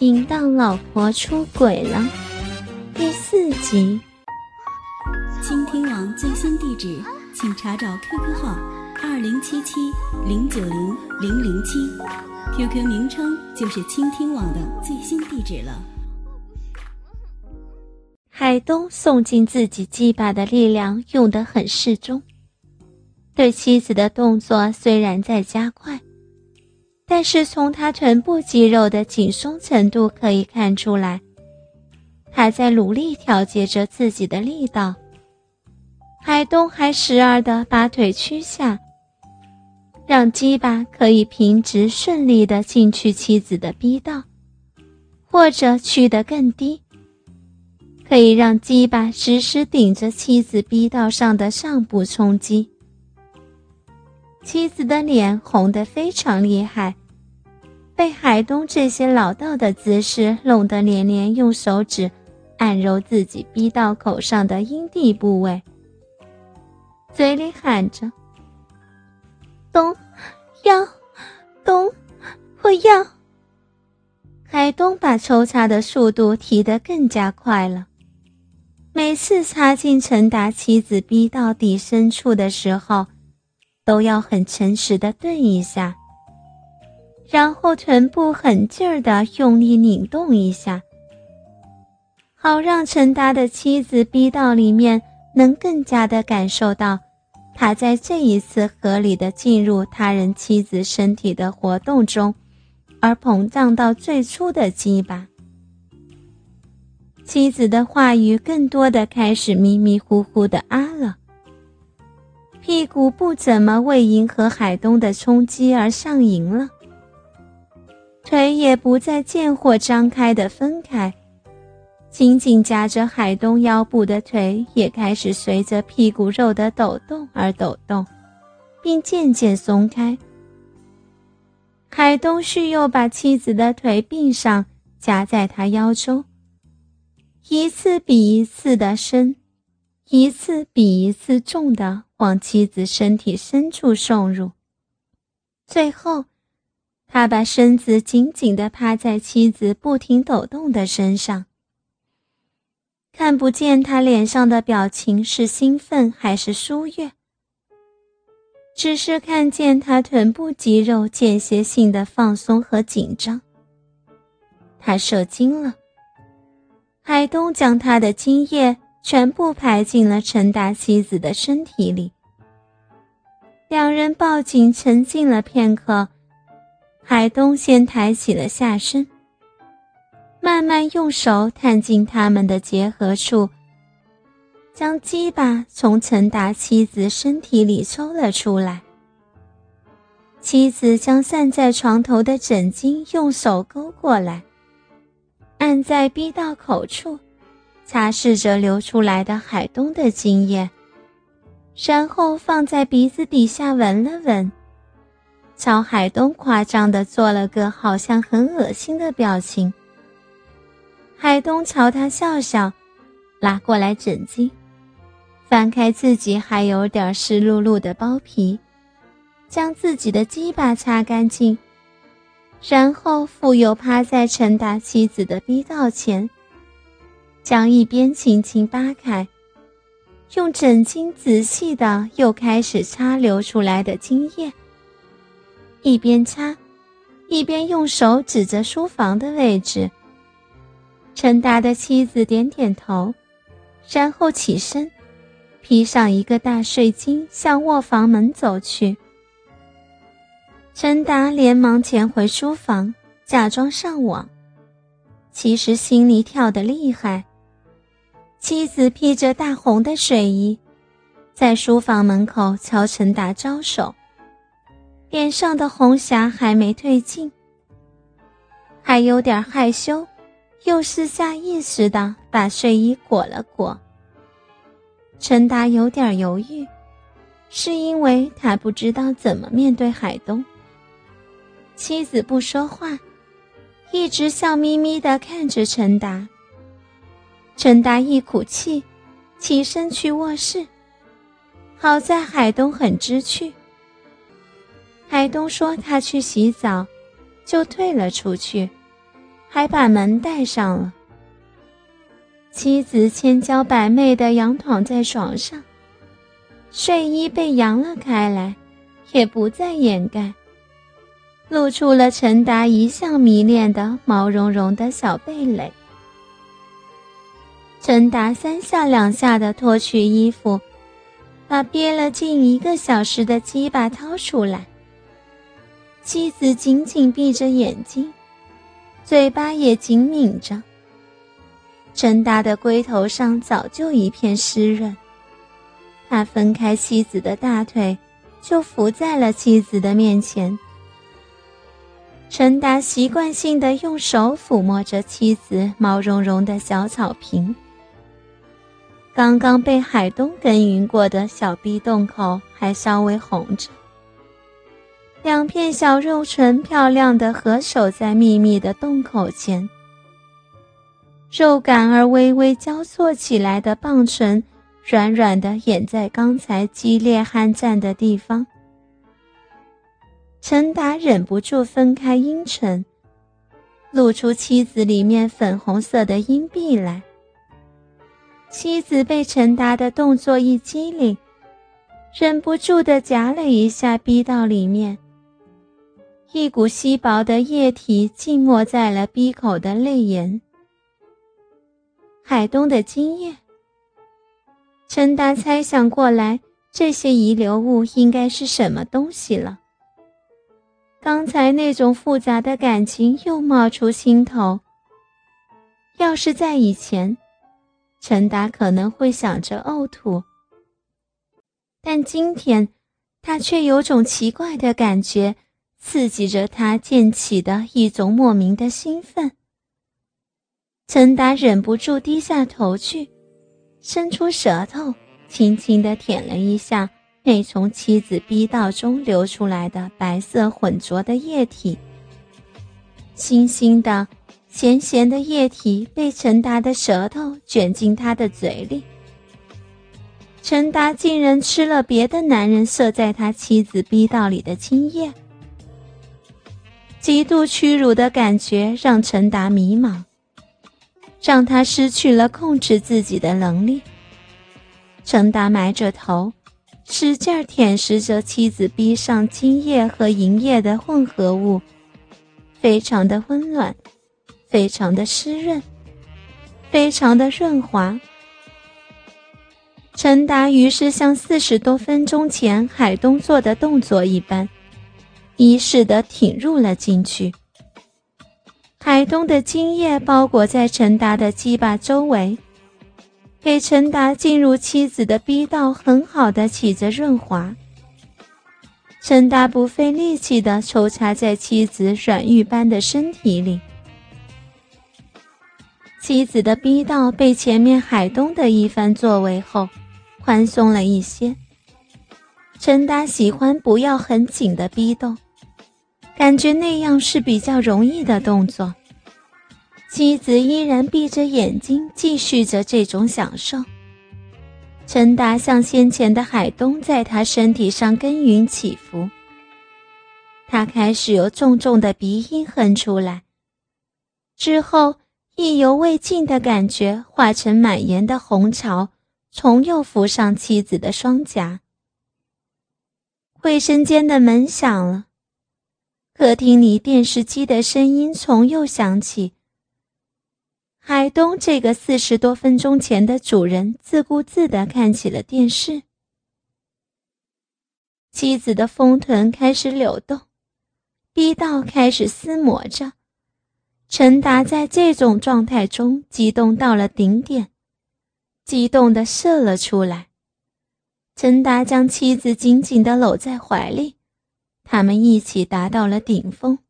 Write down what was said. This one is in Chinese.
淫荡老婆出轨了，第四集。倾听网最新地址，请查找 QQ 号二零七七零九零零零七，QQ 名称就是倾听网的最新地址了。海东送进自己鸡巴的力量用得很适中，对妻子的动作虽然在加快。但是从他臀部肌肉的紧松程度可以看出来，他在努力调节着自己的力道。海东还时而的把腿屈下，让鸡巴可以平直顺利的进去妻子的逼道，或者屈得更低，可以让鸡巴时时顶着妻子逼道上的上部冲击。妻子的脸红得非常厉害。被海东这些老道的姿势弄得连连用手指按揉自己逼到口上的阴蒂部位，嘴里喊着：“东，要，东，我要。”海东把抽插的速度提得更加快了，每次插进陈达妻子逼到底深处的时候，都要很诚实的顿一下。然后臀部狠劲儿的用力拧动一下，好让陈达的妻子逼到里面能更加的感受到他在这一次合理的进入他人妻子身体的活动中，而膨胀到最初的鸡巴。妻子的话语更多的开始迷迷糊糊的啊了，屁股不怎么为迎合海东的冲击而上瘾了。腿也不再见或张开的分开，紧紧夹着海东腰部的腿也开始随着屁股肉的抖动而抖动，并渐渐松开。海东旭又把妻子的腿并上，夹在他腰中，一次比一次的深，一次比一次重的往妻子身体深处送入，最后。他把身子紧紧地趴在妻子不停抖动的身上，看不见他脸上的表情是兴奋还是疏悦，只是看见他臀部肌肉间歇性的放松和紧张。他射精了，海东将他的精液全部排进了陈达妻子的身体里，两人抱紧沉静了片刻。海东先抬起了下身，慢慢用手探进他们的结合处，将鸡巴从陈达妻子身体里抽了出来。妻子将散在床头的枕巾用手勾过来，按在逼道口处，擦拭着流出来的海东的精液，然后放在鼻子底下闻了闻。朝海东夸张的做了个好像很恶心的表情。海东朝他笑笑，拉过来枕巾，翻开自己还有点湿漉漉的包皮，将自己的鸡巴擦干净，然后复又趴在陈达妻子的逼道前，将一边轻轻扒开，用枕巾仔细的又开始擦流出来的精液。一边擦，一边用手指着书房的位置。陈达的妻子点点头，然后起身，披上一个大睡巾，向卧房门走去。陈达连忙潜回书房，假装上网，其实心里跳得厉害。妻子披着大红的睡衣，在书房门口朝陈达招手。脸上的红霞还没褪尽，还有点害羞，又是下意识的把睡衣裹了裹。陈达有点犹豫，是因为他不知道怎么面对海东。妻子不说话，一直笑眯眯的看着陈达。陈达一口气，起身去卧室。好在海东很知趣。海东说：“他去洗澡，就退了出去，还把门带上了。妻子千娇百媚的仰躺在床上，睡衣被扬了开来，也不再掩盖，露出了陈达一向迷恋的毛茸茸的小蓓蕾。陈达三下两下的脱去衣服，把憋了近一个小时的鸡巴掏出来。妻子紧紧闭着眼睛，嘴巴也紧抿着。陈达的龟头上早就一片湿润，他分开妻子的大腿，就伏在了妻子的面前。陈达习惯性的用手抚摸着妻子毛茸茸的小草坪，刚刚被海东耕耘过的小逼洞口还稍微红着，两片小肉唇漂亮的合守在密密的洞口前。肉感而微微交错起来的棒唇，软软的掩在刚才激烈酣战的地方。陈达忍不住分开阴唇，露出妻子里面粉红色的阴蒂来。妻子被陈达的动作一激灵，忍不住的夹了一下逼到里面，一股稀薄的液体浸没在了鼻口的泪眼。海东的精液。陈达猜想过来，这些遗留物应该是什么东西了。刚才那种复杂的感情又冒出心头。要是在以前，陈达可能会想着呕吐，但今天，他却有种奇怪的感觉，刺激着他溅起的一种莫名的兴奋。陈达忍不住低下头去，伸出舌头，轻轻地舔了一下那从妻子逼道中流出来的白色浑浊的液体。腥腥的、咸咸的液体被陈达的舌头卷进他的嘴里。陈达竟然吃了别的男人射在他妻子逼道里的精液，极度屈辱的感觉让陈达迷茫。让他失去了控制自己的能力。陈达埋着头，使劲舔舐着妻子逼上精液和银液的混合物，非常的温暖，非常的湿润，非常的润滑。陈达于是像四十多分钟前海东做的动作一般，一似的挺入了进去。海东的精液包裹在陈达的鸡巴周围，给陈达进入妻子的逼道很好的起着润滑。陈达不费力气的抽插在妻子软玉般的身体里，妻子的逼道被前面海东的一番作为后，宽松了一些。陈达喜欢不要很紧的逼动。感觉那样是比较容易的动作。妻子依然闭着眼睛，继续着这种享受。陈达像先前的海东，在他身体上耕耘起伏。他开始有重重的鼻音哼出来，之后意犹未尽的感觉化成满眼的红潮，重又浮上妻子的双颊。卫生间的门响了。客厅里电视机的声音从又响起。海东这个四十多分钟前的主人自顾自地看起了电视。妻子的丰臀开始扭动，逼道开始撕磨着。陈达在这种状态中激动到了顶点，激动地射了出来。陈达将妻子紧紧地搂在怀里。他们一起达到了顶峰。